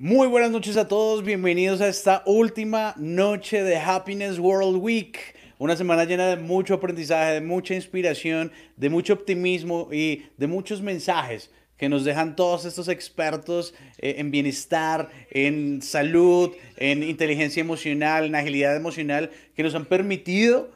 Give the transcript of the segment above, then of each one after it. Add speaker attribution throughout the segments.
Speaker 1: Muy buenas noches a todos, bienvenidos a esta última noche de Happiness World Week. Una semana llena de mucho aprendizaje, de mucha inspiración, de mucho optimismo y de muchos mensajes que nos dejan todos estos expertos eh, en bienestar, en salud, en inteligencia emocional, en agilidad emocional, que nos han permitido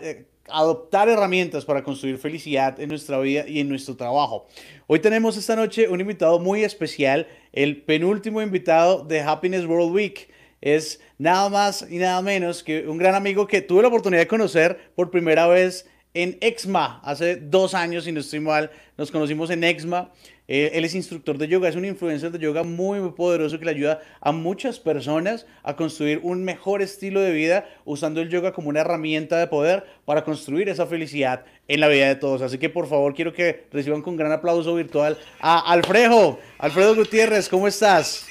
Speaker 1: eh, adoptar herramientas para construir felicidad en nuestra vida y en nuestro trabajo. Hoy tenemos esta noche un invitado muy especial, el penúltimo invitado de Happiness World Week. Es nada más y nada menos que un gran amigo que tuve la oportunidad de conocer por primera vez en EXMA hace dos años, si no estoy mal. Nos conocimos en EXMA eh, él es instructor de yoga, es un influencer de yoga muy, muy poderoso que le ayuda a muchas personas a construir un mejor estilo de vida usando el yoga como una herramienta de poder para construir esa felicidad en la vida de todos. Así que por favor quiero que reciban con gran aplauso virtual a Alfredo. Alfredo Gutiérrez, ¿cómo estás?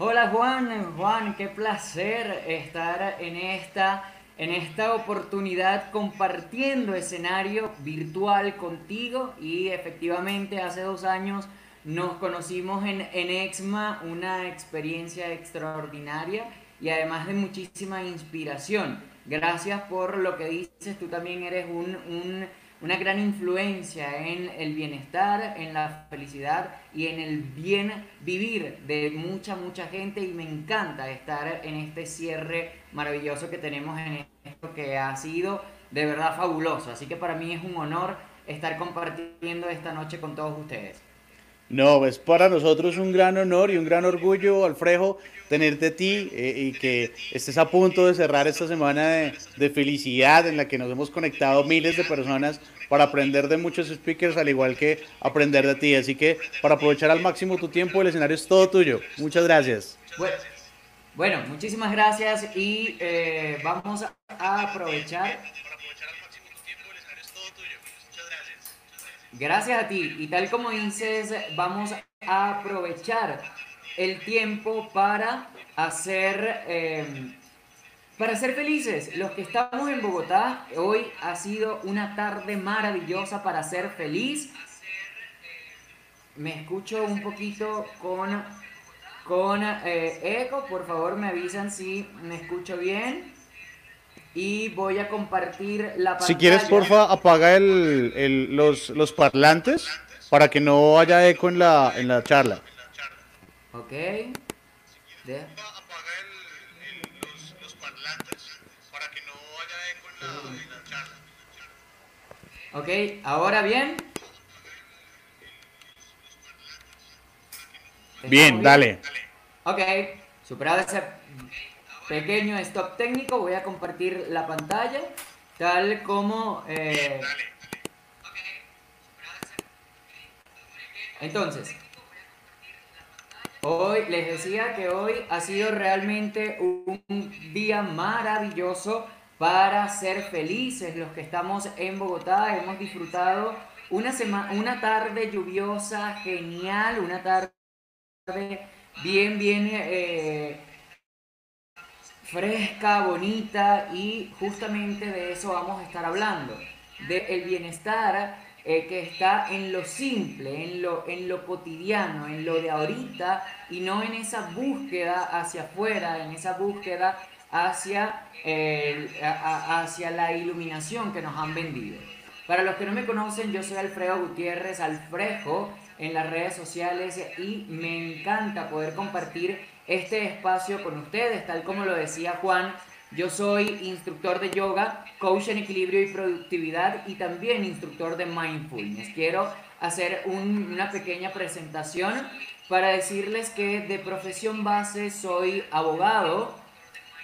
Speaker 2: Hola Juan, Juan, qué placer estar en esta en esta oportunidad compartiendo escenario virtual contigo y efectivamente hace dos años nos conocimos en, en EXMA, una experiencia extraordinaria y además de muchísima inspiración. Gracias por lo que dices, tú también eres un, un una gran influencia en el bienestar, en la felicidad y en el bien vivir de mucha, mucha gente y me encanta estar en este cierre maravilloso que tenemos en esto que ha sido de verdad fabuloso. Así que para mí es un honor estar compartiendo esta noche con todos ustedes.
Speaker 1: No, es para nosotros un gran honor y un gran orgullo, Alfredo, tenerte a ti eh, y que estés a punto de cerrar esta semana de, de, felicidad en la que nos hemos conectado miles de personas para aprender de muchos speakers, al igual que aprender de ti. Así que para aprovechar al máximo tu tiempo, el escenario es todo tuyo. Muchas gracias.
Speaker 2: Bueno, muchísimas gracias y eh, vamos a aprovechar. Gracias a ti. Y tal como dices, vamos a aprovechar el tiempo para hacer, em, para ser felices. Los que estamos en Bogotá, hoy ha sido una tarde maravillosa para ser feliz. Me escucho un poquito con, con eh, eco. Por favor, me avisan si me escucho bien y voy a compartir la pantalla.
Speaker 1: Si quieres, porfa, apaga el, los, los, parlantes para que no haya eco en la, en la charla.
Speaker 2: Ok.
Speaker 1: De... Apaga los, los,
Speaker 2: Bien,
Speaker 1: dale.
Speaker 2: Ok, superado ese pequeño stop técnico, voy a compartir la pantalla, tal como... Eh, entonces, hoy les decía que hoy ha sido realmente un día maravilloso para ser felices. Los que estamos en Bogotá hemos disfrutado una, semana, una tarde lluviosa, genial, una tarde bien, bien... Eh, fresca, bonita y justamente de eso vamos a estar hablando, del el bienestar eh, que está en lo simple, en lo, en lo cotidiano, en lo de ahorita y no en esa búsqueda hacia afuera, en esa búsqueda hacia, hacia la iluminación que nos han vendido. Para los que no me conocen, yo soy Alfredo Gutiérrez Alfrejo en las redes sociales y me encanta poder compartir este espacio con ustedes, tal como lo decía Juan. Yo soy instructor de yoga, coach en equilibrio y productividad y también instructor de mindfulness. Quiero hacer una pequeña presentación para decirles que de profesión base soy abogado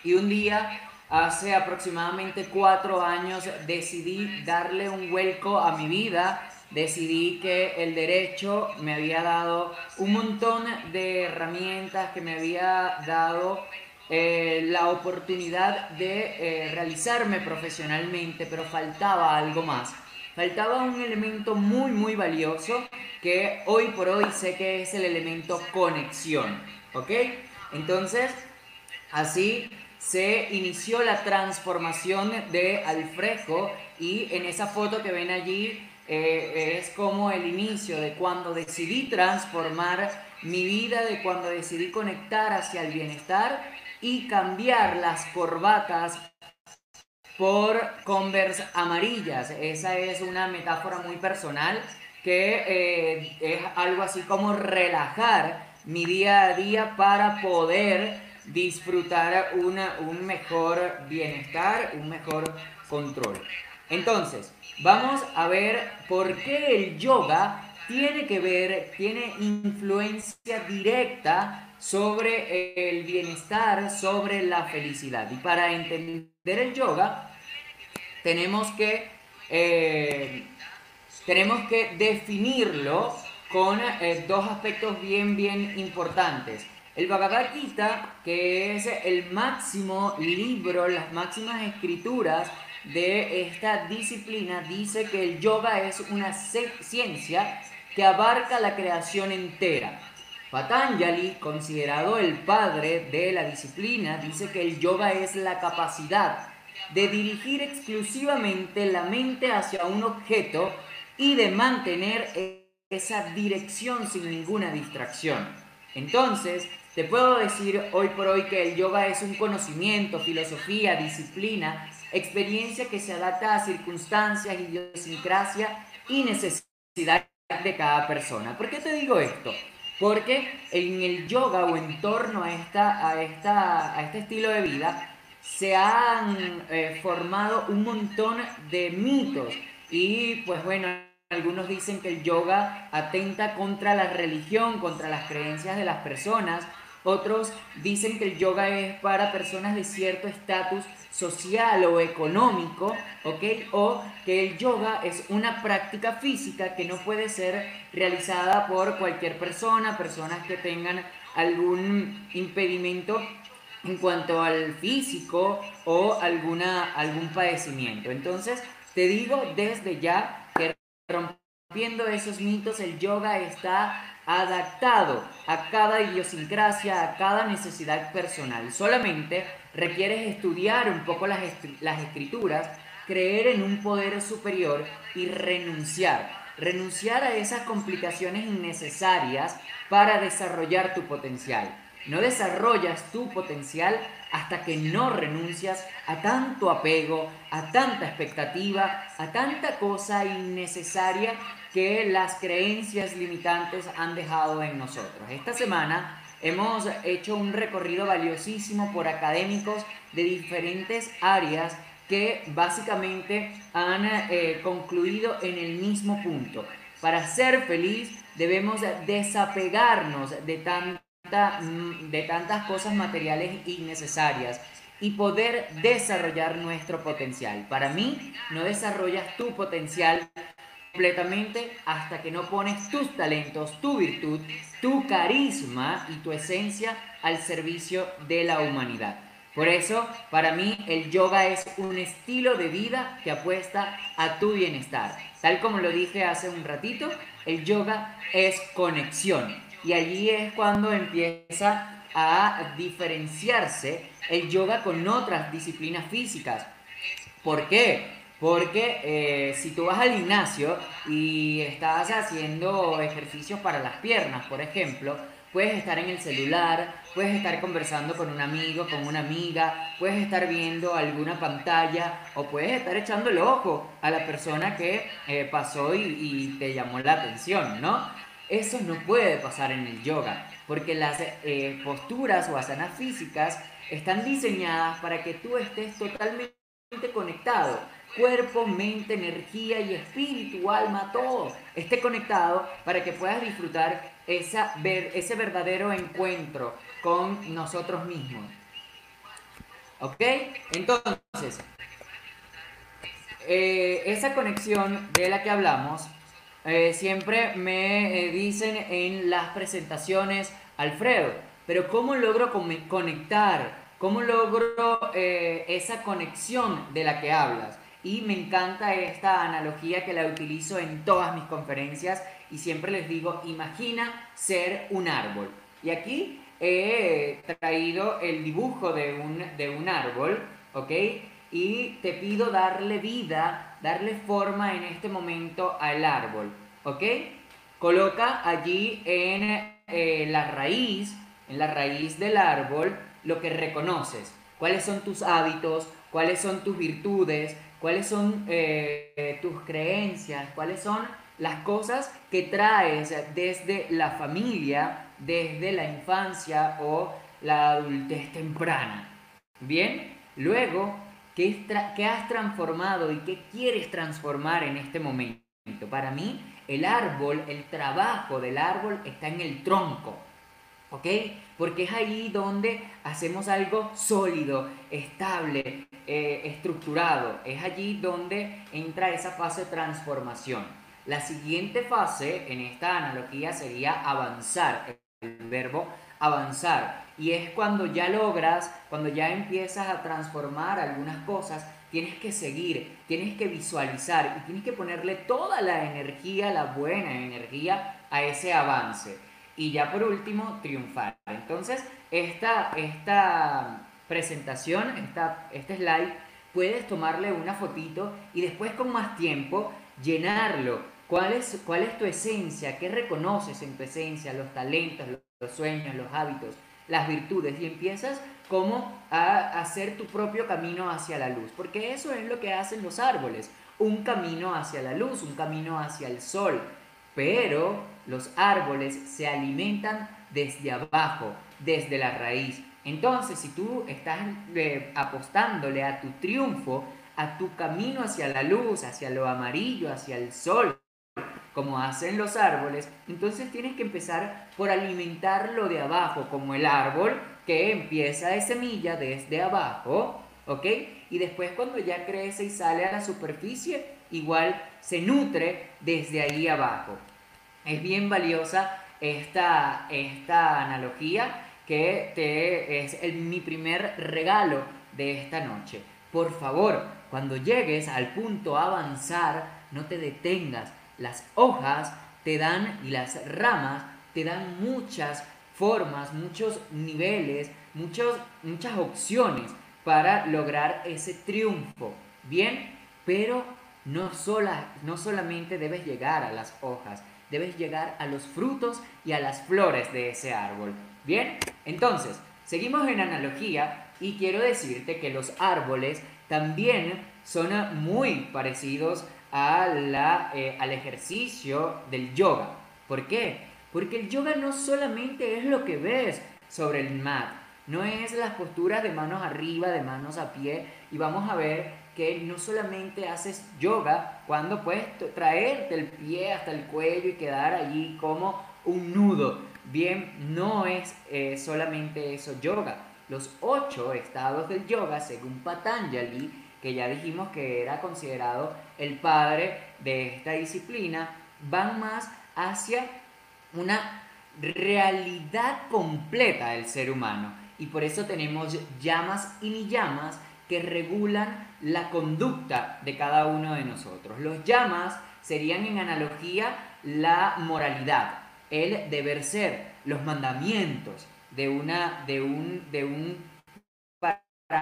Speaker 2: y un día, hace aproximadamente cuatro años, decidí darle un vuelco a mi vida decidí que el derecho me había dado un montón de herramientas, que me había dado eh, la oportunidad de eh, realizarme profesionalmente, pero faltaba algo más. Faltaba un elemento muy, muy valioso que hoy por hoy sé que es el elemento conexión. ¿Ok? Entonces, así se inició la transformación de Alfredo y en esa foto que ven allí eh, es como el inicio de cuando decidí transformar mi vida, de cuando decidí conectar hacia el bienestar y cambiar las corbatas por Converse amarillas. Esa es una metáfora muy personal que eh, es algo así como relajar mi día a día para poder disfrutar una, un mejor bienestar, un mejor control. Entonces, vamos a ver por qué el yoga tiene que ver, tiene influencia directa sobre el bienestar, sobre la felicidad. Y para entender el yoga, tenemos que, eh, tenemos que definirlo con eh, dos aspectos bien, bien importantes. El Bhagavad Gita, que es el máximo libro, las máximas escrituras de esta disciplina, dice que el yoga es una ciencia que abarca la creación entera. Patanjali, considerado el padre de la disciplina, dice que el yoga es la capacidad de dirigir exclusivamente la mente hacia un objeto y de mantener esa dirección sin ninguna distracción. Entonces, te puedo decir hoy por hoy que el yoga es un conocimiento, filosofía, disciplina, experiencia que se adapta a circunstancias, idiosincrasia y necesidad de cada persona. ¿Por qué te digo esto? Porque en el yoga o en torno a, esta, a, esta, a este estilo de vida se han eh, formado un montón de mitos y pues bueno, algunos dicen que el yoga atenta contra la religión, contra las creencias de las personas. Otros dicen que el yoga es para personas de cierto estatus social o económico, ¿ok? O que el yoga es una práctica física que no puede ser realizada por cualquier persona, personas que tengan algún impedimento en cuanto al físico o alguna, algún padecimiento. Entonces, te digo desde ya que rompiendo esos mitos, el yoga está adaptado a cada idiosincrasia, a cada necesidad personal. Solamente requieres estudiar un poco las, las escrituras, creer en un poder superior y renunciar. Renunciar a esas complicaciones innecesarias para desarrollar tu potencial. No desarrollas tu potencial hasta que no renuncias a tanto apego, a tanta expectativa, a tanta cosa innecesaria que las creencias limitantes han dejado en nosotros. Esta semana hemos hecho un recorrido valiosísimo por académicos de diferentes áreas que básicamente han eh, concluido en el mismo punto. Para ser feliz debemos desapegarnos de tan Mm, de tantas cosas materiales innecesarias y poder desarrollar nuestro potencial. Para mí, no desarrollas tu potencial completamente hasta que no pones tus talentos, tu virtud, tu carisma y tu esencia al servicio de la humanidad. Por eso, para mí, el yoga es un estilo de vida que apuesta a tu bienestar. Tal como lo dije hace un ratito, el yoga es conexión y allí es cuando empieza a diferenciarse el yoga con otras disciplinas físicas. ¿Por qué? Porque eh, si tú vas al gimnasio y estás haciendo ejercicios para las piernas, por ejemplo, puedes estar en el celular, puedes estar conversando con un amigo, con una amiga, puedes estar viendo alguna pantalla o puedes estar echando el ojo a la persona que eh, pasó y, y te llamó la atención, ¿no? Eso no puede pasar en el yoga, porque las eh, posturas o asanas físicas están diseñadas para que tú estés totalmente conectado. Cuerpo, mente, energía y espíritu, alma, todo esté conectado para que puedas disfrutar esa, ver, ese verdadero encuentro con nosotros mismos. ¿Ok? Entonces, eh, esa conexión de la que hablamos eh, siempre me eh, dicen en las presentaciones, Alfredo, pero ¿cómo logro conectar? ¿Cómo logro esa conexión de la que hablas? Y me encanta esta analogía que la utilizo en todas mis conferencias y siempre les digo, imagina ser un árbol. Y aquí he traído el dibujo de un, de un árbol, ¿ok? y te pido darle vida, darle forma en este momento al árbol, ¿ok? Coloca allí en eh, la raíz, en la raíz del árbol, lo que reconoces. ¿Cuáles son tus hábitos? ¿Cuáles son tus virtudes? ¿Cuáles son eh, tus creencias? ¿Cuáles son las cosas que traes desde la familia, desde la infancia o la adultez temprana? Bien, luego, ¿qué, ¿qué has transformado y qué quieres transformar en este momento? Para mí, el árbol, el trabajo del árbol está en el tronco. ¿Ok? Porque es ahí donde hacemos algo sólido, estable, eh, estructurado. Es allí donde entra esa fase de transformación. La siguiente fase en esta analogía sería avanzar, el verbo avanzar. Y es cuando ya logras, cuando ya empiezas a transformar algunas cosas, tienes que seguir, tienes que visualizar y tienes que ponerle toda la energía, la buena energía a ese avance. Y ya por último, triunfar. Entonces, esta, esta presentación, esta, este slide, puedes tomarle una fotito y después con más tiempo llenarlo. ¿Cuál es, cuál es tu esencia? ¿Qué reconoces en tu esencia? Los talentos, los sueños, los hábitos, las virtudes. Y empiezas como a hacer tu propio camino hacia la luz. Porque eso es lo que hacen los árboles. Un camino hacia la luz, un camino hacia el sol. Pero los árboles se alimentan desde abajo, desde la raíz. Entonces, si tú estás eh, apostándole a tu triunfo, a tu camino hacia la luz, hacia lo amarillo, hacia el sol, como hacen los árboles, entonces tienes que empezar por alimentarlo de abajo, como el árbol que empieza de semilla desde abajo, ¿ok? Y después cuando ya crece y sale a la superficie, igual se nutre desde ahí abajo. Es bien valiosa esta, esta analogía que te, es mi primer regalo de esta noche. Por favor, cuando llegues al punto avanzar, no te detengas. Las hojas te dan y las ramas te dan muchas formas, muchos niveles, muchos, muchas opciones para lograr ese triunfo. Bien, pero no, sola, no solamente debes llegar a las hojas, debes llegar a los frutos y a las flores de ese árbol. Bien, entonces, seguimos en analogía y quiero decirte que los árboles también son muy parecidos a la, eh, al ejercicio del yoga. ¿Por qué? Porque el yoga no solamente es lo que ves sobre el mat, no es las posturas de manos arriba, de manos a pie, y vamos a ver que no solamente haces yoga cuando puedes traerte el pie hasta el cuello y quedar allí como un nudo. Bien, no es eh, solamente eso yoga. Los ocho estados del yoga, según Patanjali, que ya dijimos que era considerado el padre de esta disciplina, van más hacia una realidad completa del ser humano. Y por eso tenemos llamas y ni llamas que regulan la conducta de cada uno de nosotros. Los llamas serían en analogía la moralidad, el deber ser, los mandamientos de, una, de un, de un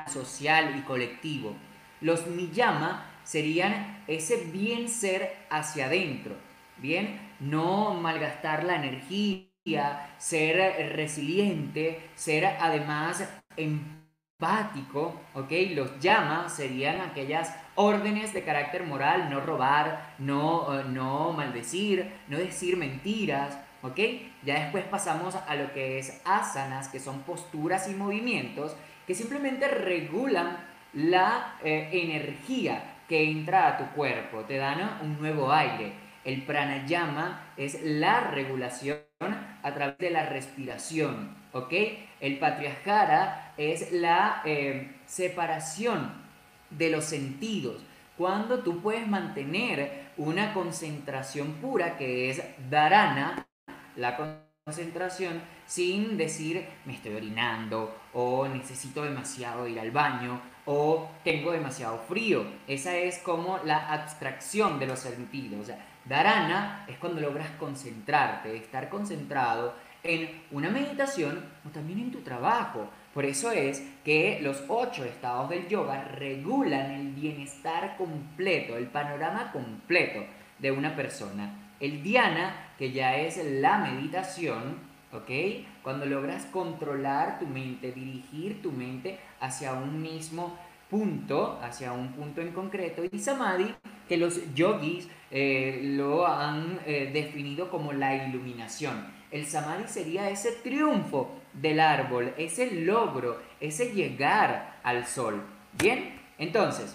Speaker 2: social y colectivo. Los llama serían ese bien ser hacia adentro, bien, no malgastar la energía, ser resiliente, ser además empático ¿ok? Los llama serían aquellas órdenes de carácter moral, no robar, no, eh, no maldecir, no decir mentiras, ¿ok? Ya después pasamos a lo que es asanas, que son posturas y movimientos que simplemente regulan la eh, energía que entra a tu cuerpo, te dan un nuevo aire. El pranayama es la regulación a través de la respiración, ¿ok? El patriarjara es la eh, separación de los sentidos, cuando tú puedes mantener una concentración pura que es dharana, la concentración, sin decir me estoy orinando o necesito demasiado ir al baño o tengo demasiado frío. Esa es como la abstracción de los sentidos. Dharana es cuando logras concentrarte, estar concentrado en una meditación o también en tu trabajo. Por eso es que los ocho estados del yoga regulan el bienestar completo, el panorama completo de una persona. El dhyana, que ya es la meditación, ¿ok? Cuando logras controlar tu mente, dirigir tu mente hacia un mismo punto, hacia un punto en concreto, y samadhi, que los yogis eh, lo han eh, definido como la iluminación. El samadhi sería ese triunfo del árbol, ese logro, ese llegar al sol. Bien, entonces,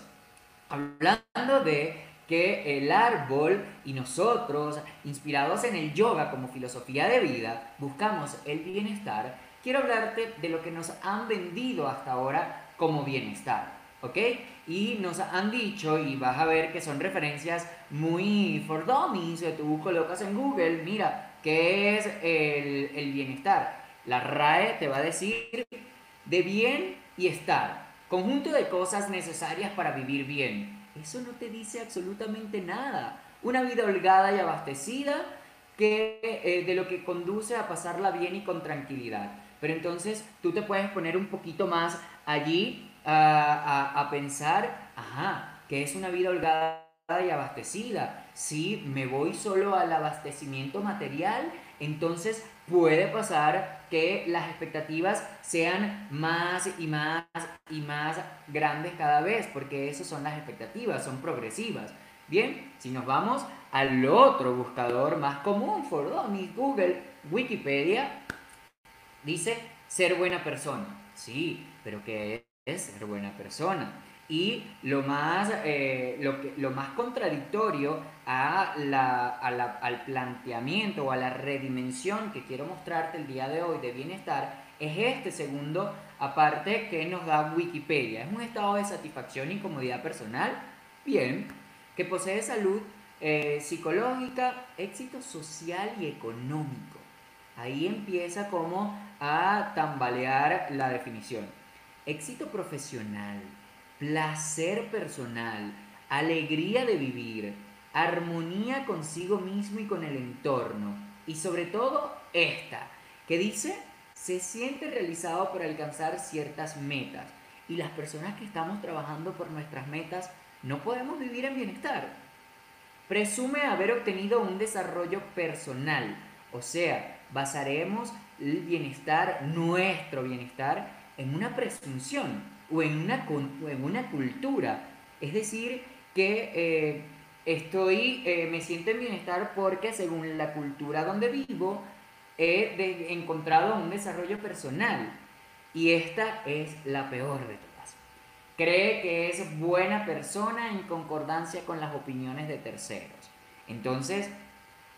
Speaker 2: hablando de que el árbol y nosotros, inspirados en el yoga como filosofía de vida, buscamos el bienestar, quiero hablarte de lo que nos han vendido hasta ahora como bienestar. ¿Ok? Y nos han dicho, y vas a ver que son referencias muy for dummies, tú colocas en Google, mira, ¿qué es el, el bienestar? La RAE te va a decir de bien y estar, conjunto de cosas necesarias para vivir bien. Eso no te dice absolutamente nada. Una vida holgada y abastecida que, eh, de lo que conduce a pasarla bien y con tranquilidad. Pero entonces tú te puedes poner un poquito más allí a, a, a pensar, ajá, que es una vida holgada y abastecida. Si me voy solo al abastecimiento material, entonces puede pasar que las expectativas sean más y más y más grandes cada vez, porque esas son las expectativas, son progresivas. Bien, si nos vamos al otro buscador más común, for Google, Wikipedia, dice ser buena persona. Sí, pero ¿qué es ser buena persona? Y lo más, eh, lo, que, lo más contradictorio a la, a la, al planteamiento o a la redimensión que quiero mostrarte el día de hoy de bienestar es este segundo, aparte que nos da Wikipedia. Es un estado de satisfacción y comodidad personal, bien, que posee salud eh, psicológica, éxito social y económico. Ahí empieza como a tambalear la definición. Éxito profesional, placer personal, alegría de vivir, armonía consigo mismo y con el entorno. Y sobre todo esta, que dice, se siente realizado por alcanzar ciertas metas. Y las personas que estamos trabajando por nuestras metas no podemos vivir en bienestar. Presume haber obtenido un desarrollo personal. O sea, basaremos el bienestar, nuestro bienestar, en una presunción o en una, en una cultura. Es decir, que eh, estoy, eh, me siento en bienestar porque según la cultura donde vivo, he encontrado un desarrollo personal. Y esta es la peor de todas. Cree que es buena persona en concordancia con las opiniones de terceros. Entonces,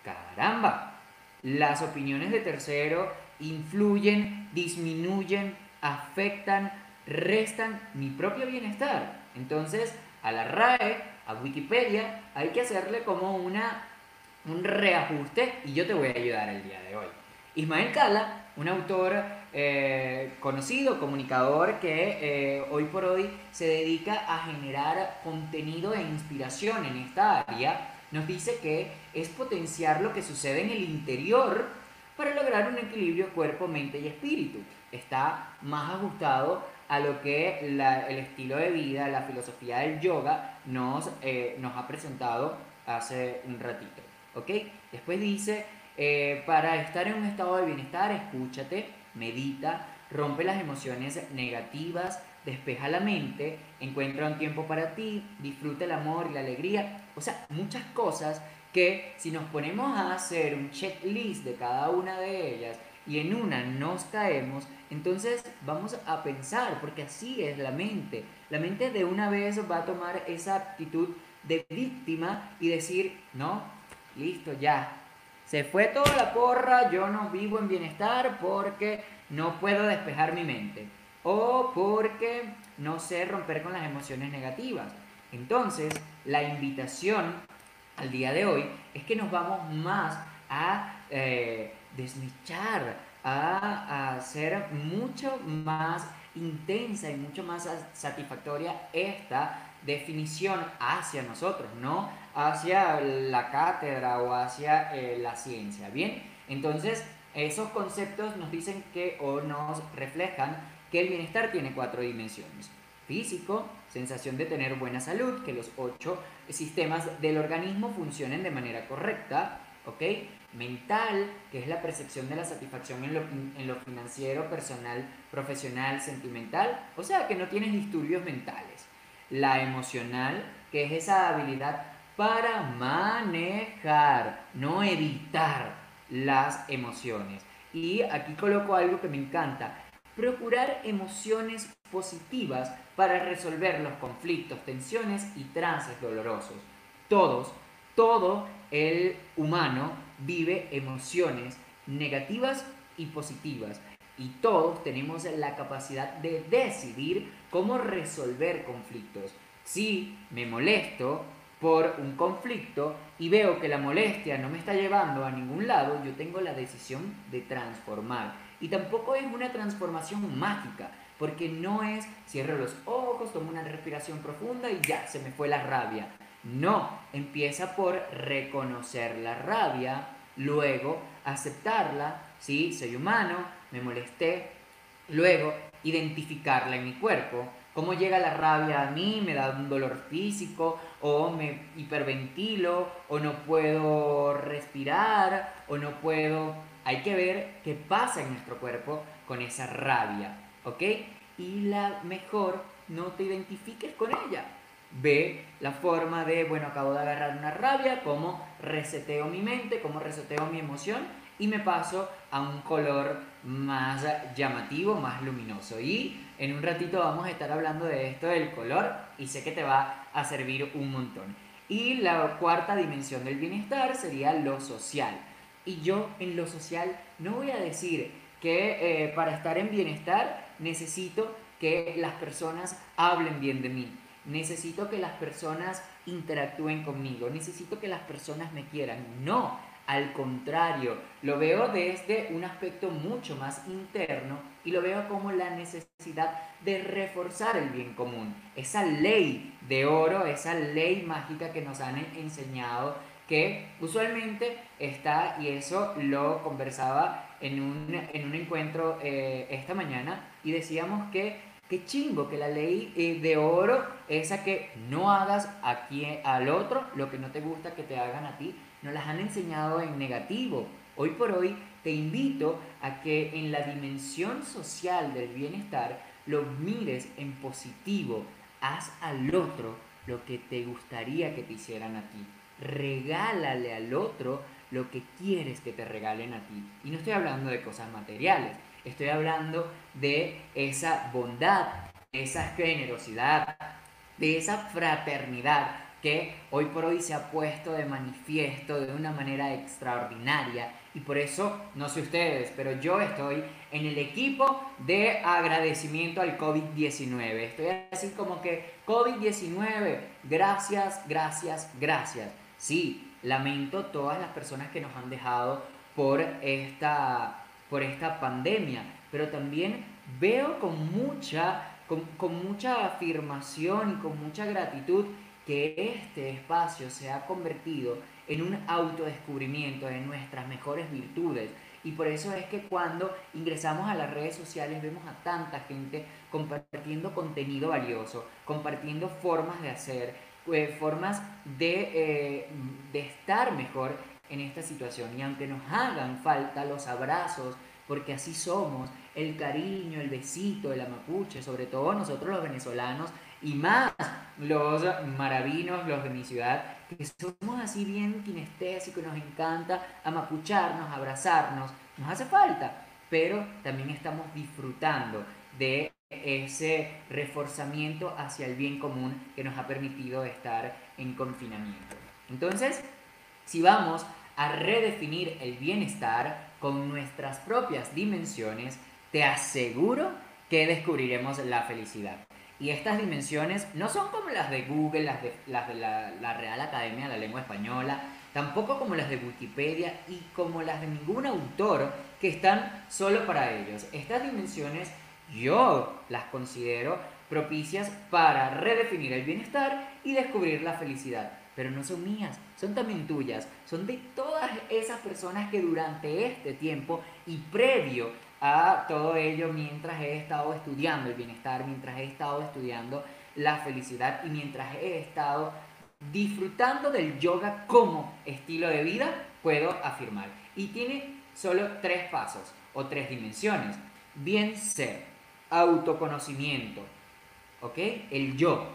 Speaker 2: caramba, las opiniones de terceros influyen, disminuyen, afectan, restan mi propio bienestar. Entonces, a la RAE, a Wikipedia, hay que hacerle como una, un reajuste y yo te voy a ayudar el día de hoy. Ismael Cala, un autor eh, conocido, comunicador que eh, hoy por hoy se dedica a generar contenido e inspiración en esta área, nos dice que es potenciar lo que sucede en el interior para lograr un equilibrio cuerpo, mente y espíritu. Está más ajustado a lo que el estilo de vida, la filosofía del yoga nos, eh, nos ha presentado hace un ratito. ¿Ok? Después dice, eh, para estar en un estado de bienestar, escúchate, medita, rompe las emociones negativas, despeja la mente, encuentra un tiempo para ti, disfruta el amor y la alegría. O sea, muchas cosas que si nos ponemos a hacer un checklist de cada una de ellas y en una nos caemos, entonces vamos a pensar, porque así es la mente. La mente de una vez va a tomar esa actitud de víctima y decir, no, listo, ya. Se fue toda la porra, yo no vivo en bienestar porque no puedo despejar mi mente. O porque no sé romper con las emociones negativas. Entonces, la invitación al día de hoy es que nos vamos más a eh, desmechar, a, hacer mucho más intensa y mucho más satisfactoria esta definición hacia nosotros, no hacia la cátedra o hacia eh, la ciencia. Bien, entonces esos conceptos nos dicen que o nos reflejan que el bienestar tiene cuatro dimensiones. Físico, sensación de tener buena salud, que los ocho sistemas del organismo funcionen de manera correcta, ¿ok? Mental, que es la percepción de la satisfacción en lo, en lo financiero, personal, profesional, sentimental, o sea que no tienes disturbios mentales. La emocional, que es esa habilidad para manejar, no evitar las emociones. Y aquí coloco algo que me encanta, procurar emociones positivas para resolver los conflictos, tensiones y trances dolorosos. Todos, todo el humano vive emociones negativas y positivas y todos tenemos la capacidad de decidir cómo resolver conflictos. Si me molesto por un conflicto y veo que la molestia no me está llevando a ningún lado, yo tengo la decisión de transformar. Y tampoco es una transformación mágica, porque no es cierro los ojos, tomo una respiración profunda y ya, se me fue la rabia. No, empieza por reconocer la rabia, luego aceptarla, sí, soy humano, me molesté, luego identificarla en mi cuerpo, cómo llega la rabia a mí, me da un dolor físico, o me hiperventilo, o no puedo respirar, o no puedo... Hay que ver qué pasa en nuestro cuerpo con esa rabia. ¿ok? Y la mejor, no te identifiques con ella. Ve la forma de, bueno, acabo de agarrar una rabia, cómo reseteo mi mente, cómo reseteo mi emoción y me paso a un color más llamativo, más luminoso. Y en un ratito vamos a estar hablando de esto del color y sé que te va a servir un montón. Y la cuarta dimensión del bienestar sería lo social. Y yo en lo social no voy a decir que eh, para estar en bienestar necesito que las personas hablen bien de mí, necesito que las personas interactúen conmigo, necesito que las personas me quieran. No, al contrario, lo veo desde un aspecto mucho más interno y lo veo como la necesidad de reforzar el bien común. Esa ley de oro, esa ley mágica que nos han enseñado que usualmente está, y eso lo conversaba en un, en un encuentro eh, esta mañana, y decíamos que qué chingo que la ley eh, de oro, esa que no hagas aquí al otro lo que no te gusta que te hagan a ti, nos las han enseñado en negativo. Hoy por hoy te invito a que en la dimensión social del bienestar lo mires en positivo. Haz al otro lo que te gustaría que te hicieran a ti regálale al otro lo que quieres que te regalen a ti. Y no estoy hablando de cosas materiales, estoy hablando de esa bondad, de esa generosidad, de esa fraternidad que hoy por hoy se ha puesto de manifiesto de una manera extraordinaria. Y por eso, no sé ustedes, pero yo estoy en el equipo de agradecimiento al COVID-19. Estoy así como que COVID-19, gracias, gracias, gracias. Sí, lamento todas las personas que nos han dejado por esta, por esta pandemia, pero también veo con mucha, con, con mucha afirmación y con mucha gratitud que este espacio se ha convertido en un autodescubrimiento de nuestras mejores virtudes. Y por eso es que cuando ingresamos a las redes sociales vemos a tanta gente compartiendo contenido valioso, compartiendo formas de hacer, eh, formas de, eh, de estar mejor en esta situación. Y aunque nos hagan falta los abrazos, porque así somos, el cariño, el besito, el amapuche, sobre todo nosotros los venezolanos y más los maravinos, los de mi ciudad, que somos así bien kinestésicos, nos encanta amapucharnos, abrazarnos, nos hace falta, pero también estamos disfrutando de ese reforzamiento hacia el bien común que nos ha permitido estar en confinamiento. Entonces, si vamos a redefinir el bienestar con nuestras propias dimensiones, te aseguro que descubriremos la felicidad. Y estas dimensiones no son como las de Google, las de, la, la, Real Academia de la Lengua Española, tampoco como las de Wikipedia y como las de ningún autor que están solo para ellos. Estas dimensiones yo las considero propicias para redefinir el bienestar y descubrir la felicidad. Pero no son mías, son también tuyas, son de todas esas personas que durante este tiempo y previo a todo ello mientras he estado estudiando el bienestar, mientras he estado estudiando la felicidad y mientras he estado disfrutando del yoga como estilo de vida, puedo afirmar. Y tiene solo tres pasos o tres dimensiones. Bien ser, autoconocimiento, ¿ok? El yo,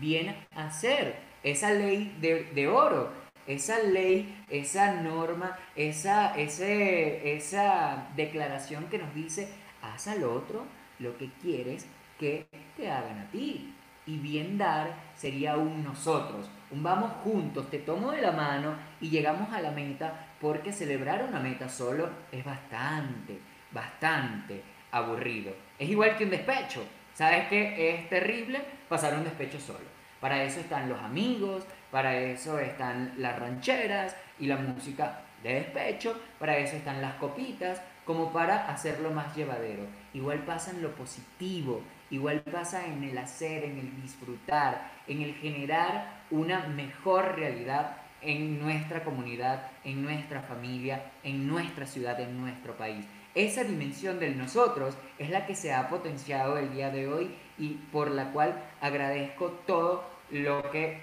Speaker 2: bien hacer, esa ley de, oro, esa ley, esa norma, esa, esa declaración que nos dice, haz al otro lo que quieres que te hagan a ti. Y bien dar sería un nosotros, un vamos juntos, te tomo de la mano y llegamos a la meta porque celebrar una meta solo es bastante, bastante aburrido. Es igual que un despecho. ¿Sabes qué? Es terrible pasar un despecho solo. Para eso están los amigos, para eso están las rancheras y la música de despecho, para eso están las copitas, como para hacerlo más llevadero. Igual pasa en lo positivo, igual pasa en el hacer, en el disfrutar, en el generar una mejor realidad en nuestra comunidad, en nuestra familia, en nuestra ciudad, en nuestro país. Esa dimensión del nosotros es la que se ha potenciado el día de hoy y por la cual agradezco todo lo que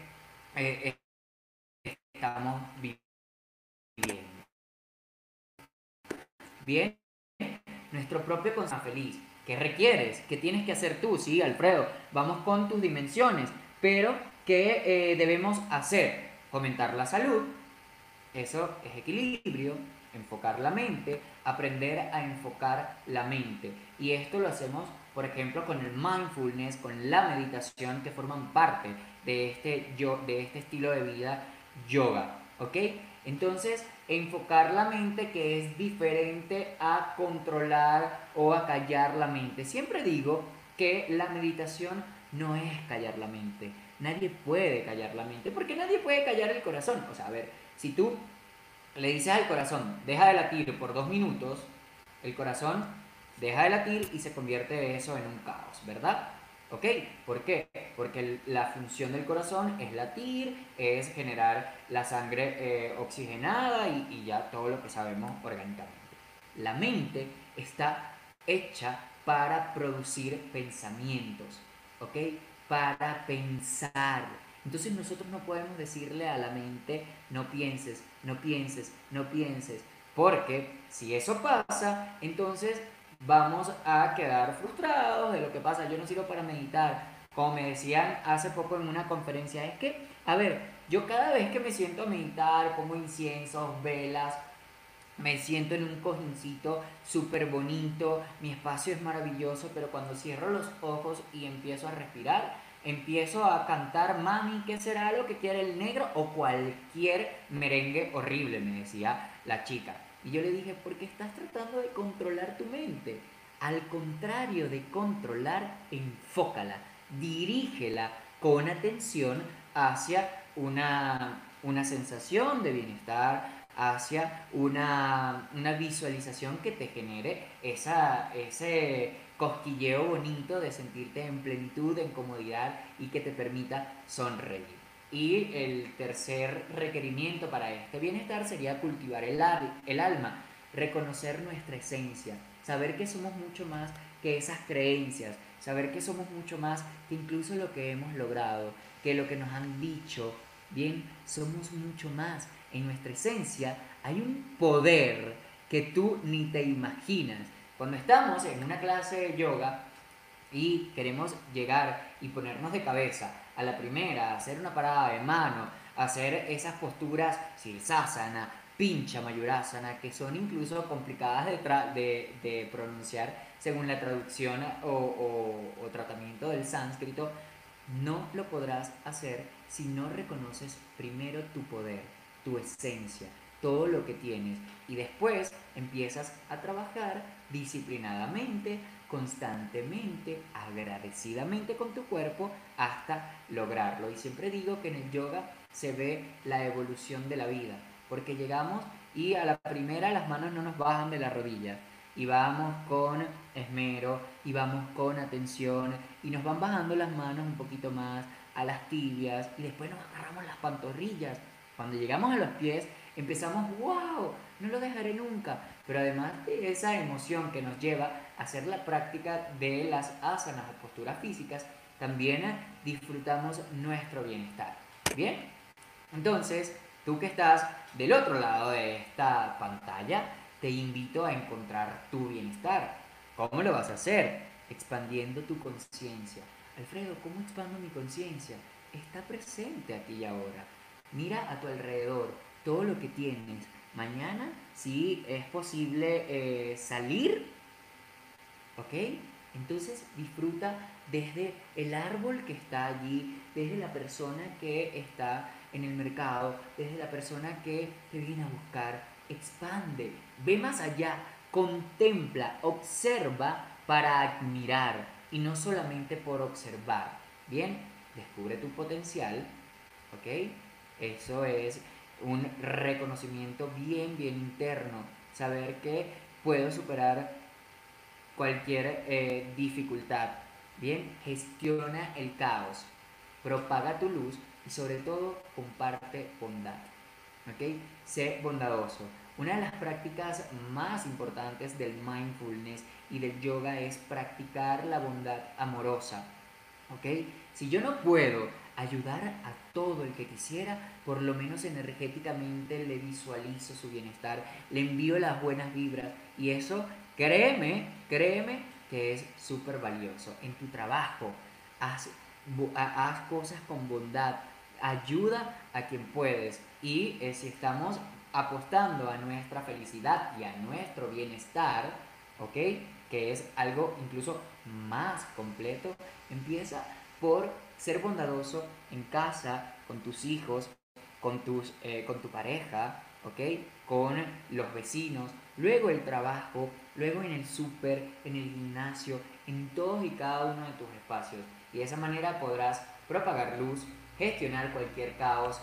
Speaker 2: eh, estamos viviendo. Bien, nuestro propio consejo feliz. ¿Qué requieres? ¿Qué tienes que hacer tú? Sí, Alfredo, vamos con tus dimensiones, pero ¿qué eh, debemos hacer? Fomentar la salud, eso es equilibrio, enfocar la mente, aprender a enfocar la mente. Y esto lo hacemos, por ejemplo, con el mindfulness, con la meditación que forman parte de este, yo, de este estilo de vida yoga. ¿Ok? Entonces, enfocar la mente que es diferente a controlar o a callar la mente. Siempre digo que la meditación no es callar la mente. Nadie puede callar la mente porque nadie puede callar el corazón. O sea, a ver, si tú le dices al corazón, deja de latir por dos minutos, el corazón deja de latir y se convierte eso en un caos, ¿verdad? ¿Ok? ¿Por qué? Porque la función del corazón es latir, es generar la sangre eh, oxigenada y, y ya todo lo que sabemos orgánicamente. La mente está hecha para producir pensamientos, ¿ok? Para pensar, entonces nosotros no podemos decirle a la mente, no pienses, no pienses, no pienses, porque si eso pasa, entonces vamos a quedar frustrados de lo que pasa. Yo no sirvo para meditar. Como me decían hace poco en una conferencia, es que, a ver, yo cada vez que me siento a meditar, pongo inciensos, velas, me siento en un cojincito súper bonito, mi espacio es maravilloso, pero cuando cierro los ojos y empiezo a respirar, empiezo a cantar Mami, ¿qué será lo que quiere el negro? O cualquier merengue horrible, me decía la chica. Y yo le dije, porque estás tratando de controlar tu mente. Al contrario de controlar, enfócala, dirígela con atención hacia una, una sensación de bienestar, hacia una, una visualización que te genere esa, ese cosquilleo bonito de sentirte en plenitud, en comodidad y que te permita sonreír. Y el tercer requerimiento para este bienestar sería cultivar el, el alma, reconocer nuestra esencia, saber que somos mucho más que esas creencias, saber que somos mucho más que incluso lo que hemos logrado, que lo que nos han dicho, bien, somos mucho más. En nuestra esencia hay un poder que tú ni te imaginas cuando estamos en una clase de yoga y queremos llegar y ponernos de cabeza a la primera, hacer una parada de mano, hacer esas posturas sirsasana, pincha mayurasana, que son incluso complicadas de, pronunciar según la traducción o tratamiento del sánscrito, no lo podrás hacer si no reconoces primero tu poder, tu esencia, todo lo que tienes y después empiezas a trabajar disciplinadamente, constantemente, agradecidamente con tu cuerpo hasta lograrlo. Y siempre digo que en el yoga se ve la evolución de la vida, porque llegamos y a la primera las manos no nos bajan de la rodilla y vamos con esmero y vamos con atención y nos van bajando las manos un poquito más a las tibias y después nos agarramos las pantorrillas. Cuando llegamos a los pies empezamos, wow, no lo dejaré nunca. Pero además de esa emoción que nos lleva a hacer la práctica de las asanas o posturas físicas, también disfrutamos nuestro bienestar. Bien, entonces tú que estás del otro lado de esta pantalla, te invito a encontrar tu bienestar. ¿Cómo lo vas a hacer? Expandiendo tu conciencia. Alfredo, ¿cómo expando mi conciencia? Está presente aquí y ahora. Mira a tu alrededor todo lo que tienes. Mañana, si es posible eh, salir, ¿ok? Entonces disfruta desde el árbol que está allí, desde la persona que está en el mercado, desde la persona que te viene a buscar. Expande, ve más allá, contempla, observa para admirar y no solamente por observar. Bien, descubre tu potencial, ¿ok? Eso es un reconocimiento bien, bien interno. Saber que puedo superar cualquier eh, dificultad. Bien, gestiona el caos, propaga tu luz y sobre todo comparte bondad. ¿Ok? Sé bondadoso. Una de las prácticas más importantes del mindfulness y del yoga es practicar la bondad amorosa. ¿Ok? Si yo no puedo ayudar a todo el que quisiera, por lo menos energéticamente le visualizo su bienestar, le envío las buenas vibras y eso, créeme, créeme que es súper valioso. En tu trabajo, haz, cosas con bondad, ayuda a quien puedes y eh, si estamos apostando a nuestra felicidad y a nuestro bienestar, ¿ok? Que es algo incluso más completo, empieza por ser bondadoso en casa, con tus hijos, con, tus, eh, con tu pareja, ¿ok? Con los vecinos, luego el trabajo, luego en el súper, en el gimnasio, en todos y cada uno de tus espacios. Y de esa manera podrás propagar luz, gestionar cualquier caos,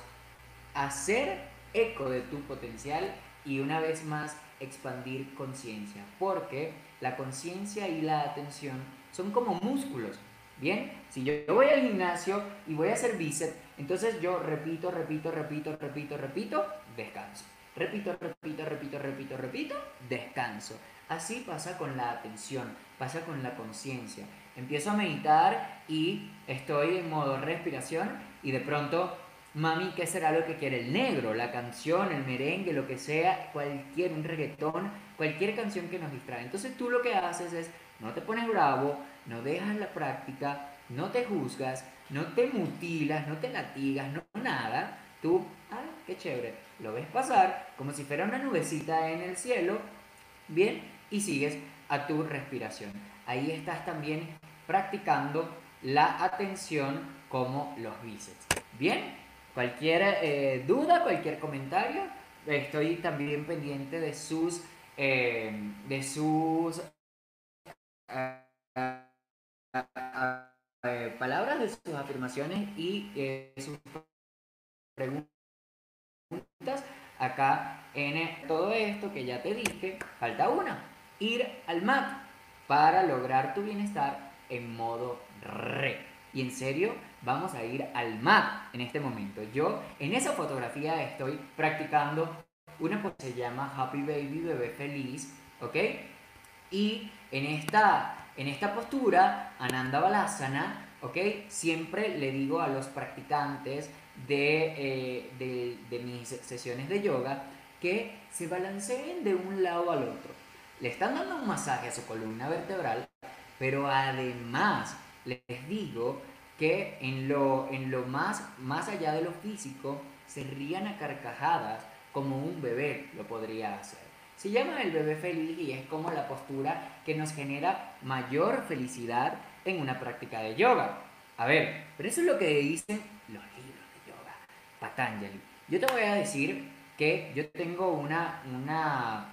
Speaker 2: hacer eco de tu potencial y una vez más expandir conciencia. Porque la conciencia y la atención son como músculos. Bien, si yo voy al gimnasio y voy a hacer bíceps, entonces yo repito, repito, repito, repito, repito, descanso. Repito, repito, repito, repito, repito, descanso. Así pasa con la atención, pasa con la conciencia. Empiezo a meditar y estoy en modo respiración y de pronto, mami, ¿qué será lo que quiere el negro? La canción, el merengue, lo que sea, cualquier, un reggaetón, cualquier canción que nos distrae. Entonces tú lo que haces es, no te pones bravo, no dejas la práctica, no te juzgas, no te mutilas, no te latigas, no nada. Tú, ah, qué chévere, lo ves pasar como si fuera una nubecita en el cielo, bien, y sigues a tu respiración. Ahí estás también practicando la atención como los bíceps. Bien, cualquier eh, duda, cualquier comentario, estoy también pendiente de sus, eh, de sus eh, de sus afirmaciones y eh, sus preguntas acá en todo esto que ya te dije, falta una, ir al mat para lograr tu bienestar en modo re. Y en serio, vamos a ir al mat en este momento. Yo en esa fotografía estoy practicando una que se llama Happy Baby, bebé feliz, ¿ok? Y en esta en esta postura, Ananda Balasana, ¿ok? Siempre le digo a los practicantes de, eh, de, mis sesiones de yoga que se balanceen de un lado al otro. Le están dando un masaje a su columna vertebral, pero además les digo que en lo, en lo más, más allá de lo físico, se rían a carcajadas como un bebé lo podría hacer. Se llama el bebé feliz y es como la postura que nos genera mayor felicidad en una práctica de yoga. A ver, pero eso es lo que dicen los libros de yoga, Patanjali. Yo te voy a decir que yo tengo una, una,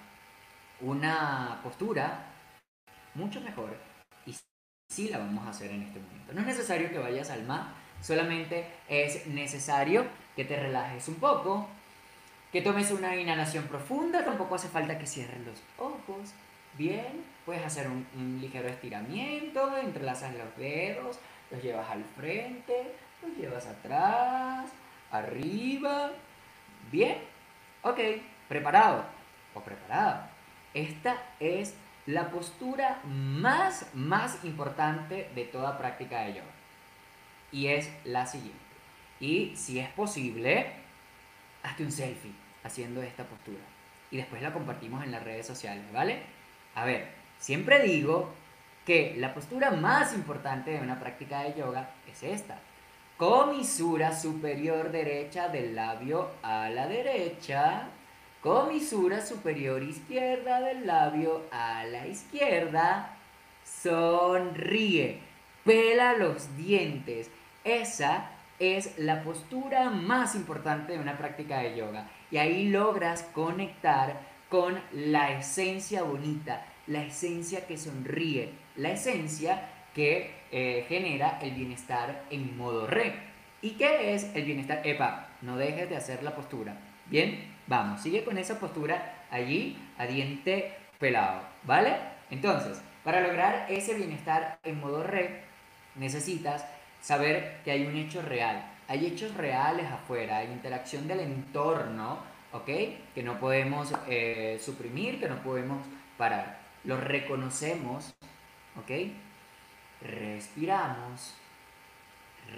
Speaker 2: una postura mucho mejor y sí la vamos a hacer en este momento. No es necesario que vayas al mar, solamente es necesario que te relajes un poco, que tomes una inhalación profunda, tampoco hace falta que cierres los ojos. Bien, puedes hacer un, ligero estiramiento, entrelazas los dedos, los llevas al frente, los llevas atrás, arriba. Bien, Ok, preparado o preparada. Esta es la postura más, más importante de toda práctica de yoga. Y es la siguiente. Y si es posible, hazte un selfie haciendo esta postura. Y después la compartimos en las redes sociales, ¿vale? A ver, siempre digo que la postura más importante de una práctica de yoga es esta. Comisura superior derecha del labio a la derecha. Comisura superior izquierda del labio a la izquierda. Sonríe. Pela los dientes. Esa es la postura más importante de una práctica de yoga. Y ahí logras conectar con la esencia bonita, la esencia que sonríe, la esencia que eh, genera el bienestar en modo re. ¿Y qué es el bienestar? Epa, no dejes de hacer la postura. Bien, vamos, sigue con esa postura allí a diente pelado, ¿vale? Entonces, para lograr ese bienestar en modo re, necesitas saber que hay un hecho real. Hay hechos reales afuera, hay interacción del entorno, ¿ok? Que no podemos eh, suprimir, que no podemos parar. Lo reconocemos, ¿ok? Respiramos,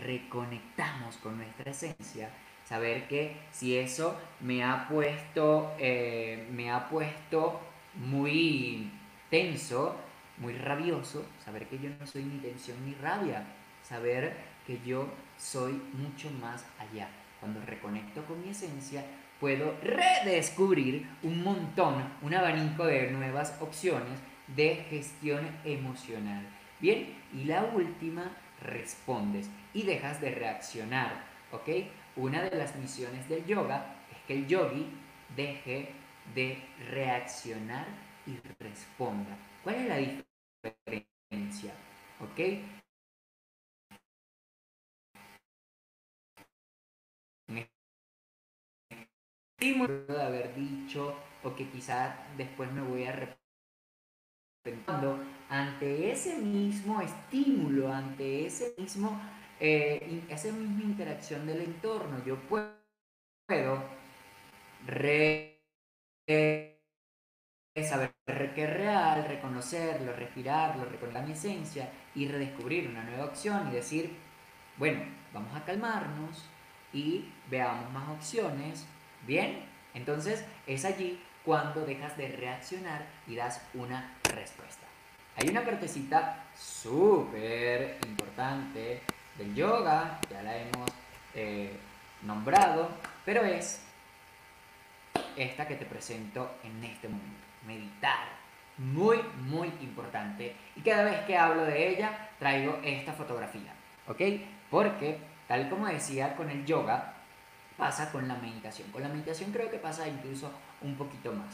Speaker 2: reconectamos con nuestra esencia, saber que si eso me ha puesto, eh, me ha puesto muy tenso, muy rabioso, saber que yo no soy ni tensión ni rabia, saber que yo soy mucho más allá. Cuando reconecto con mi esencia, puedo redescubrir un montón, un abanico de nuevas opciones de gestión emocional. Bien, y la última, respondes y dejas de reaccionar, ¿ok? Una de las misiones del yoga es que el yogi deje de reaccionar y responda. ¿Cuál es la diferencia? ¿Ok? De haber dicho o que quizás después me voy a arrepentir ante ese mismo estímulo, ante ese mismo, eh, esa misma interacción del entorno, yo puedo saber que es real, reconocerlo, respirarlo, recordar mi esencia y redescubrir una nueva opción y decir, bueno, vamos a calmarnos y veamos más opciones Bien, entonces es allí cuando dejas de reaccionar y das una respuesta. Hay una partecita súper importante del yoga, ya la hemos eh, nombrado, pero es esta que te presento en este momento, meditar. Muy, muy importante. Y cada vez que hablo de ella, traigo esta fotografía, ¿ok? Porque, tal como decía con el yoga, pasa con la meditación. Con la meditación creo que pasa incluso un poquito más.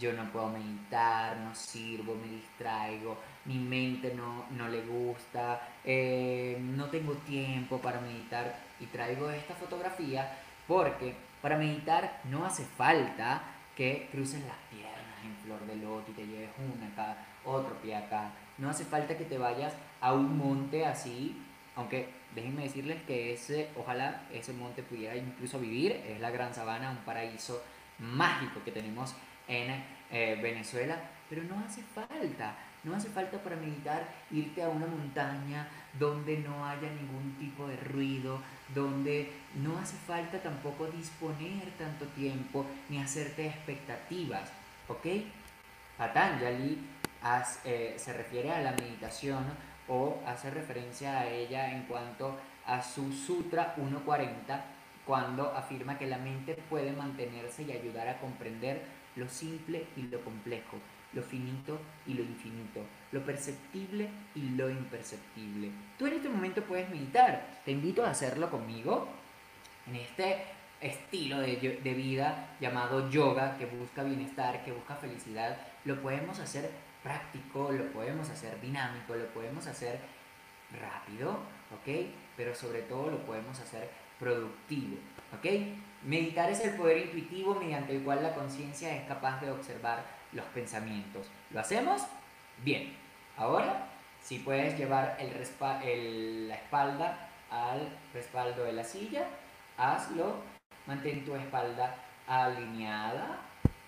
Speaker 2: Yo no puedo meditar, no sirvo, me distraigo, mi mente no, no le gusta, eh, no tengo tiempo para meditar y traigo esta fotografía porque para meditar no hace falta que cruces las piernas en flor de loto y te lleves una acá, otro pie acá. No hace falta que te vayas a un monte así, aunque déjenme decirles que ese, ojalá ese monte pudiera incluso vivir, es la Gran Sabana, un paraíso mágico que tenemos en eh, Venezuela, pero no hace falta, no hace falta para meditar irte a una montaña donde no haya ningún tipo de ruido, donde no hace falta tampoco disponer tanto tiempo ni hacerte expectativas, ¿ok? Patanjali eh, se refiere a la meditación o hace referencia a ella en cuanto a su Sutra 1.40, cuando afirma que la mente puede mantenerse y ayudar a comprender lo simple y lo complejo, lo finito y lo infinito, lo perceptible y lo imperceptible. Tú en este momento puedes meditar, te invito a hacerlo conmigo en este estilo de, de vida llamado yoga que busca bienestar, que busca felicidad, lo podemos hacer práctico, lo podemos hacer dinámico, lo podemos hacer rápido, ¿ok? Pero sobre todo lo podemos hacer productivo, ¿ok? Meditar es el poder intuitivo mediante el cual la conciencia es capaz de observar los pensamientos. ¿Lo hacemos? Bien. Ahora, si puedes llevar el, la espalda al respaldo de la silla, hazlo. Mantén tu espalda alineada,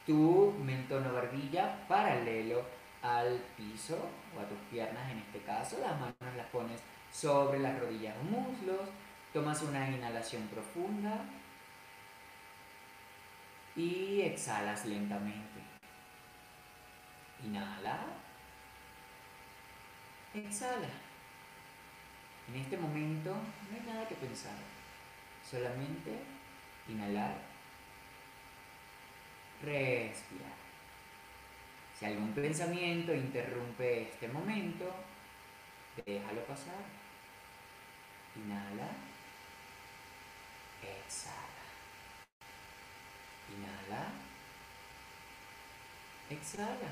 Speaker 2: tu mentón o barbilla paralelo al piso o a tus piernas en este caso. Las manos las pones sobre las rodillas o muslos. Tomas una inhalación profunda y exhalas lentamente. Inhala. Exhala. En este momento no hay nada que pensar. Solamente inhalar. Respirar. Si algún pensamiento interrumpe este momento, déjalo pasar. Inhala. Exhala. Inhala. Exhala.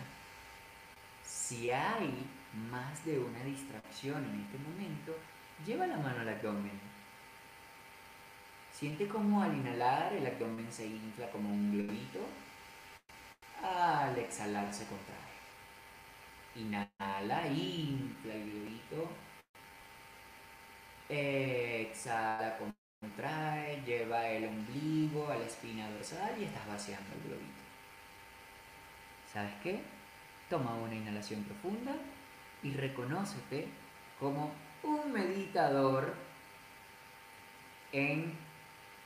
Speaker 2: Si hay más de una distracción en este momento, lleva la mano al abdomen. Siente como al inhalar el abdomen se infla como un globito al exhalar se contrae. Inhala, infla el globito. Exhala, contrae, lleva el ombligo a la espina dorsal y estás vaciando el globito. ¿Sabes qué? Toma una inhalación profunda y reconócete como un meditador en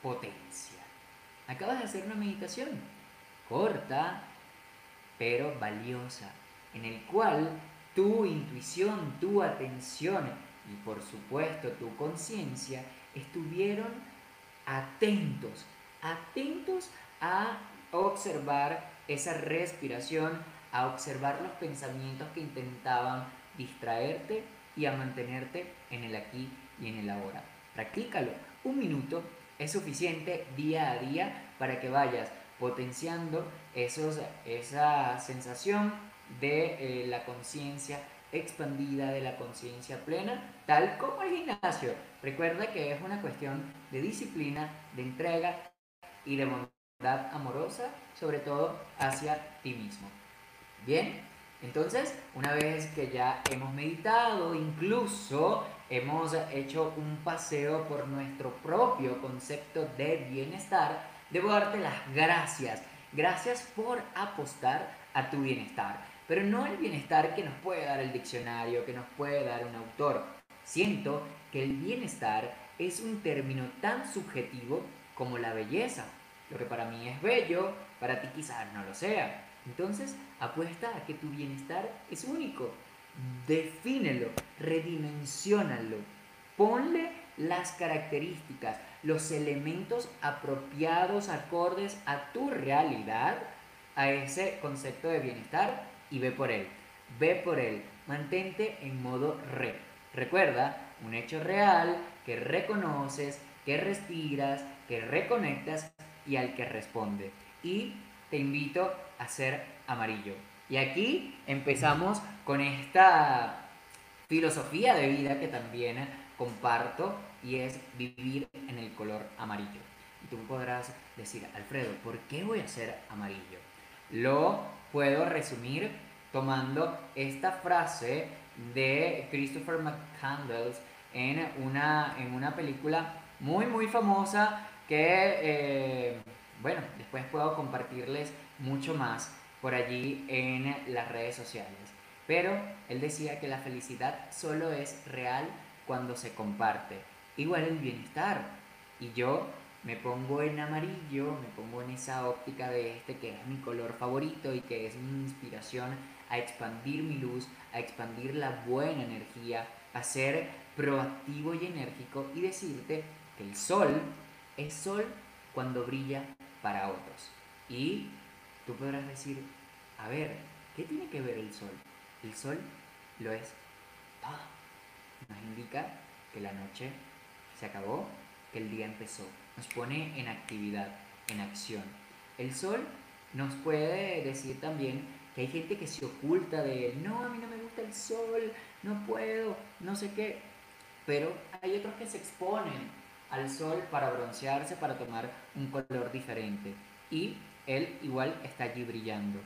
Speaker 2: potencia. Acabas de hacer una meditación corta, pero valiosa, en el cual tu intuición, tu atención y por supuesto tu conciencia estuvieron atentos, atentos a observar esa respiración, a observar los pensamientos que intentaban distraerte y a mantenerte en el aquí y en el ahora. Practícalo. Un minuto es suficiente día a día para que vayas potenciando esos, esa sensación de eh, la conciencia expandida, de la conciencia plena, tal como el gimnasio. Recuerda que es una cuestión de disciplina, de entrega y de bondad amorosa, sobre todo hacia ti mismo. Bien, entonces, una vez que ya hemos meditado, incluso hemos hecho un paseo por nuestro propio concepto de bienestar, debo darte las gracias. Gracias por apostar a tu bienestar. Pero no el bienestar que nos puede dar el diccionario, que nos puede dar un autor. Siento que el bienestar es un término tan subjetivo como la belleza. Lo que para mí es bello, para ti quizás no lo sea. Entonces, apuesta a que tu bienestar es único. Defínelo, redimensionalo. Ponle las características, los elementos apropiados, acordes a tu realidad, a ese concepto de bienestar y ve por él. Ve por él. Mantente en modo re. Recuerda, un hecho real que reconoces, que respiras, que reconectas y al que responde. Y te invito a ser amarillo. Y aquí empezamos con esta filosofía de vida que también comparto y es vivir en el color amarillo. Y tú podrás decir, Alfredo, ¿por qué voy a ser amarillo? Lo puedo resumir tomando esta frase de Christopher McCandless en una, en una película muy, muy famosa que, eh, bueno, después puedo compartirles mucho más por allí en las redes sociales. Pero él decía que la felicidad solo es real cuando se comparte. Igual el bienestar. Y yo me pongo en amarillo, me pongo en esa óptica de este que es mi color favorito y que es mi inspiración a expandir mi luz, a expandir la buena energía, a ser proactivo y enérgico y decirte que el sol es sol cuando brilla para otros. Y tú podrás decir, a ver, ¿qué tiene que ver el sol? El sol lo es todo nos indica que la noche se acabó, que el día empezó. Nos pone en actividad, en acción. El sol nos puede decir también que hay gente que se oculta de él. No, a mí no me gusta el sol, no puedo, no sé qué. Pero hay otros que se exponen al sol para broncearse, para tomar un color diferente. Y él igual está allí brillando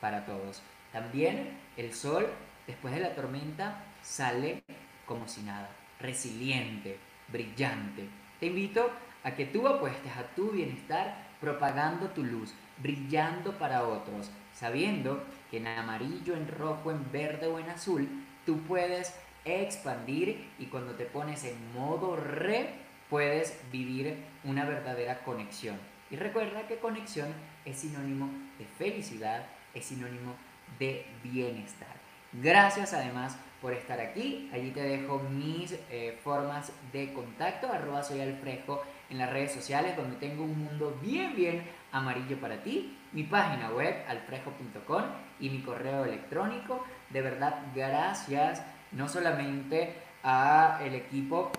Speaker 2: para todos. También el sol, después de la tormenta, sale como si nada, resiliente, brillante. Te invito a que tú apuestes a tu bienestar propagando tu luz, brillando para otros, sabiendo que en amarillo, en rojo, en verde o en azul, tú puedes expandir y cuando te pones en modo re, puedes vivir una verdadera conexión. Y recuerda que conexión es sinónimo de felicidad, es sinónimo de bienestar. Gracias además por estar aquí. Allí te dejo mis eh, formas de contacto, arroba soy Alfrejo en las redes sociales, donde tengo un mundo bien, bien amarillo para ti. Mi página web, alfrejo.com y mi correo electrónico. De verdad, gracias no solamente a el equipo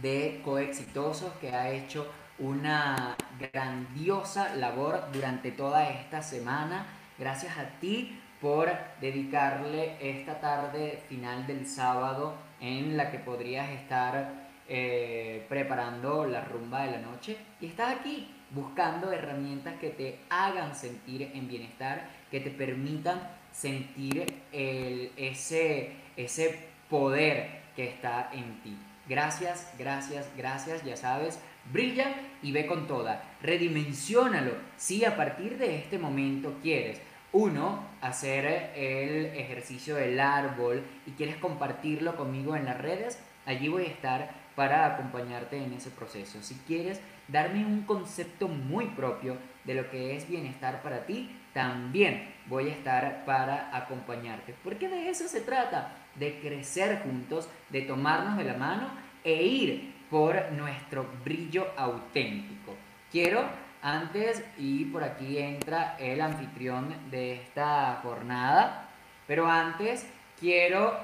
Speaker 2: de coexitosos que ha hecho una grandiosa labor durante toda esta semana. Gracias a ti por dedicarle esta tarde final del sábado en la que podrías estar eh, preparando la rumba de la noche. Y estás aquí buscando herramientas que te hagan sentir en bienestar, que te permitan sentir ese, ese poder que está en ti. Gracias, gracias, gracias, ya sabes, brilla y ve con toda, redimensionalo si a partir de este momento quieres uno, hacer el ejercicio del árbol y quieres compartirlo conmigo en las redes, allí voy a estar para acompañarte en ese proceso. Si quieres darme un concepto muy propio de lo que es bienestar para ti, también voy a estar para acompañarte. Porque de eso se trata, de crecer juntos, de tomarnos de la mano e ir por nuestro brillo auténtico. Quiero antes y por aquí entra el anfitrión de esta jornada. Pero antes quiero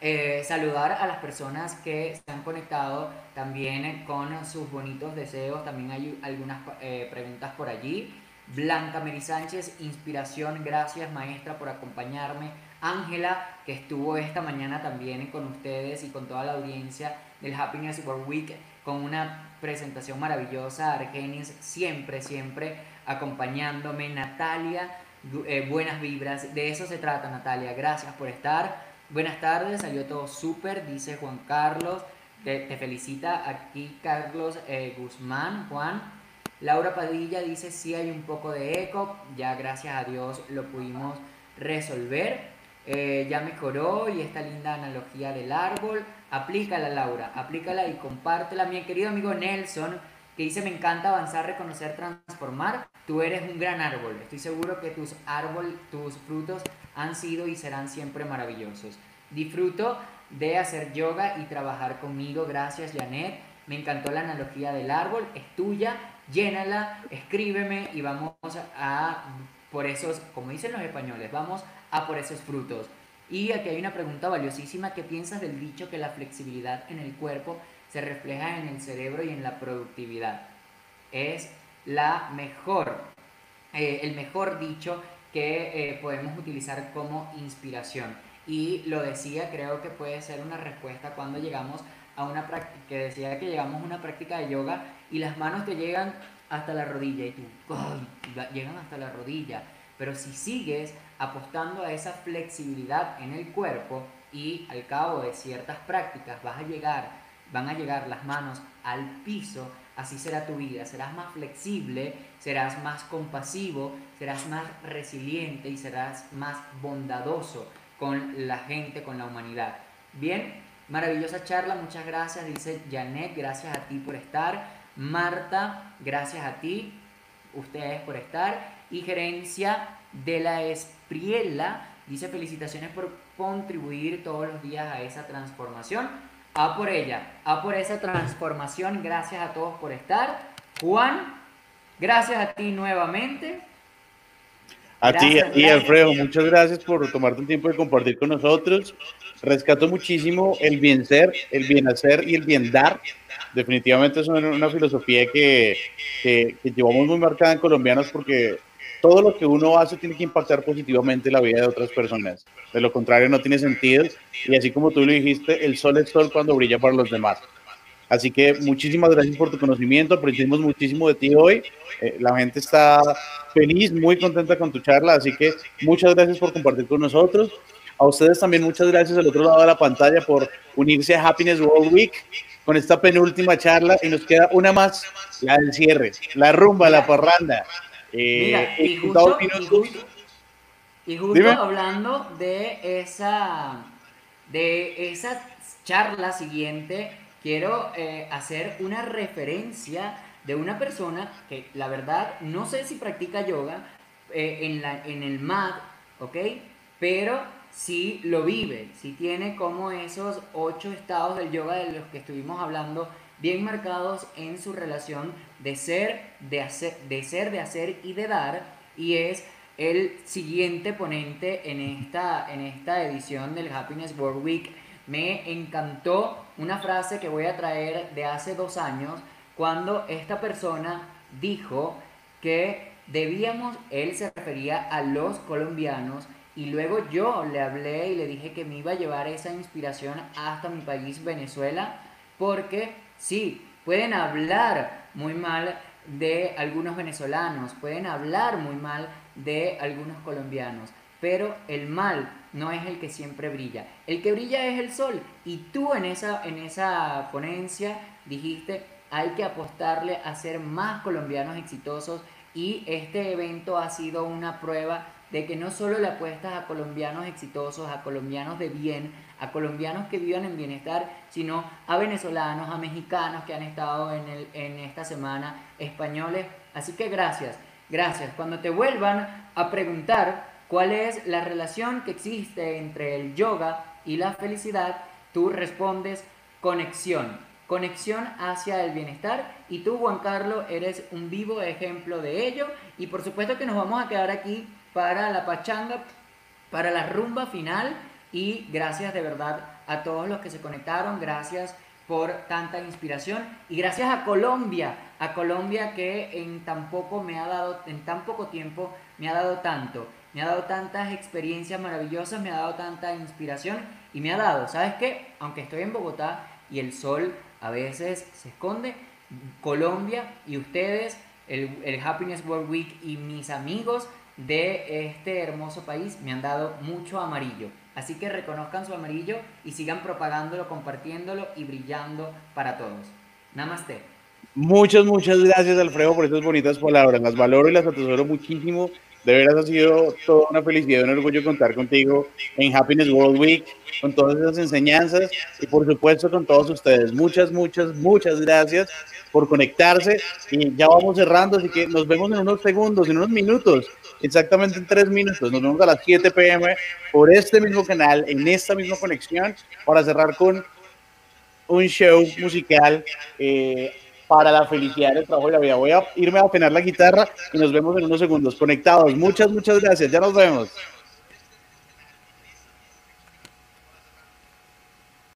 Speaker 2: eh, saludar a las personas que se han conectado también con sus bonitos deseos. También hay algunas eh, preguntas por allí. Blanca Mary Sánchez, inspiración, gracias maestra por acompañarme. Ángela, que estuvo esta mañana también con ustedes y con toda la audiencia del Happiness World Week con una presentación maravillosa. Argenis siempre, siempre acompañándome. Natalia, eh, buenas vibras. De eso se trata, Natalia. Gracias por estar. Buenas tardes, salió todo súper, dice Juan Carlos. Te, felicita aquí Carlos eh, Guzmán, Juan. Laura Padilla dice, sí hay un poco de eco, ya gracias a Dios lo pudimos resolver. Eh, ya mejoró y esta linda analogía del árbol. Aplícala, Laura, aplícala y compártela. Mi querido amigo Nelson, que dice, me encanta avanzar, reconocer, transformar. Tú eres un gran árbol. Estoy seguro que tus árbol, tus frutos han sido y serán siempre maravillosos. Disfruto de hacer yoga y trabajar conmigo. Gracias, Janet. Me encantó la analogía del árbol. Es tuya. Llénala, escríbeme y vamos a por esos, como dicen los españoles, vamos a por esos frutos. Y aquí hay una pregunta valiosísima. ¿Qué piensas del dicho que la flexibilidad en el cuerpo se refleja en el cerebro y en la productividad? Es la mejor, eh, el mejor dicho que eh, podemos utilizar como inspiración. Y lo decía, creo que puede ser una respuesta cuando llegamos a una práctica, que decía que llegamos a una práctica de yoga y las manos te llegan hasta la rodilla y tú, llegan hasta la rodilla. Pero si sigues apostando a esa flexibilidad en el cuerpo y al cabo de ciertas prácticas vas a llegar, van a llegar las manos al piso, así será tu vida. Serás más flexible, serás más compasivo, serás más resiliente y serás más bondadoso con la gente, con la humanidad. Bien, maravillosa charla, muchas gracias, dice Janet, gracias a ti por estar. Marta, gracias a ti, ustedes por estar. Y gerencia de la Espriela dice felicitaciones por contribuir todos los días a esa transformación. A por ella, a por esa transformación. Gracias a todos por estar. Juan, gracias a ti nuevamente.
Speaker 1: A ti, a ti, Alfredo, muchas gracias por tomarte un tiempo de compartir con nosotros. Rescato muchísimo el bien ser, el bien hacer y el bien dar. Definitivamente es una, filosofía que, que, que, llevamos muy marcada en colombianos porque todo lo que uno hace tiene que impactar positivamente la vida de otras personas. De lo contrario, no tiene sentido. Y así como tú lo dijiste, el sol es sol cuando brilla para los demás. Así que muchísimas gracias por tu conocimiento, aprendimos muchísimo de ti hoy. Eh, la gente está feliz, muy contenta con tu charla, así que muchas gracias por compartir con nosotros. A ustedes también muchas gracias al otro lado de la pantalla por unirse a Happiness World Week. con esta penúltima charla y nos queda una más, la del cierre, la rumba, la parranda.
Speaker 2: Eh, y justo, y justo, hablando de esa, de esa charla siguiente, quiero eh, hacer una referencia de una persona que la verdad no sé si practica yoga eh, en, la, en el mat, ¿ok? Pero sí lo vive, sí tiene como esos ocho estados del yoga de los que estuvimos hablando bien marcados en su relación de ser, de hacer, de ser, de hacer y de dar, y es el siguiente ponente en esta, en esta edición del Happiness World Week. Me encantó una frase que voy a traer de hace dos años, cuando esta persona dijo que debíamos, él se refería a los colombianos, y luego yo le hablé y le dije que me iba a llevar esa inspiración hasta mi país, Venezuela, porque sí, pueden hablar muy mal de algunos venezolanos, pueden hablar muy mal de algunos colombianos, pero el mal no es el que siempre brilla. El que brilla es el sol. Y tú en esa, en esa ponencia dijiste, hay que apostarle a ser más colombianos exitosos y este evento ha sido una prueba de que no solo le apuestas a colombianos exitosos, a colombianos de bien, a colombianos que vivan en bienestar, sino a venezolanos, a mexicanos que han estado en, el, en esta semana, españoles. Así que gracias, gracias. Cuando te vuelvan a preguntar cuál es la relación que existe entre el yoga y la felicidad, tú respondes conexión conexión hacia el bienestar y tú Juan Carlos eres un vivo ejemplo de ello y por supuesto que nos vamos a quedar aquí para la pachanga, para la rumba final y gracias de verdad a todos los que se conectaron, gracias por tanta inspiración y gracias a Colombia, a Colombia que en tan poco me ha dado, en tan poco tiempo me ha dado tanto, me ha dado tantas experiencias maravillosas, me ha dado tanta inspiración y me ha dado, ¿sabes qué? Aunque estoy en Bogotá y el sol a veces se esconde, Colombia y ustedes, el, el Happiness World Week y mis amigos de este hermoso país me han dado mucho amarillo. Así que reconozcan su amarillo y sigan propagándolo, compartiéndolo y brillando para todos. Namaste.
Speaker 1: Muchas, muchas gracias Alfredo por estas bonitas palabras. Las valoro y las atesoro muchísimo. De veras ha sido toda una felicidad y un orgullo contar contigo en Happiness World Week, con todas esas enseñanzas y por supuesto con todos ustedes. Muchas, muchas, muchas gracias por conectarse y ya vamos cerrando, así que nos vemos en unos segundos, en unos minutos, exactamente en tres minutos. Nos vemos a las 7 pm por este mismo canal, en esta misma conexión, para cerrar con un show musical eh, para la felicidad del trabajo y la vida. Voy a irme a afinar la guitarra y nos vemos en unos segundos conectados. Muchas, muchas gracias. Ya nos vemos.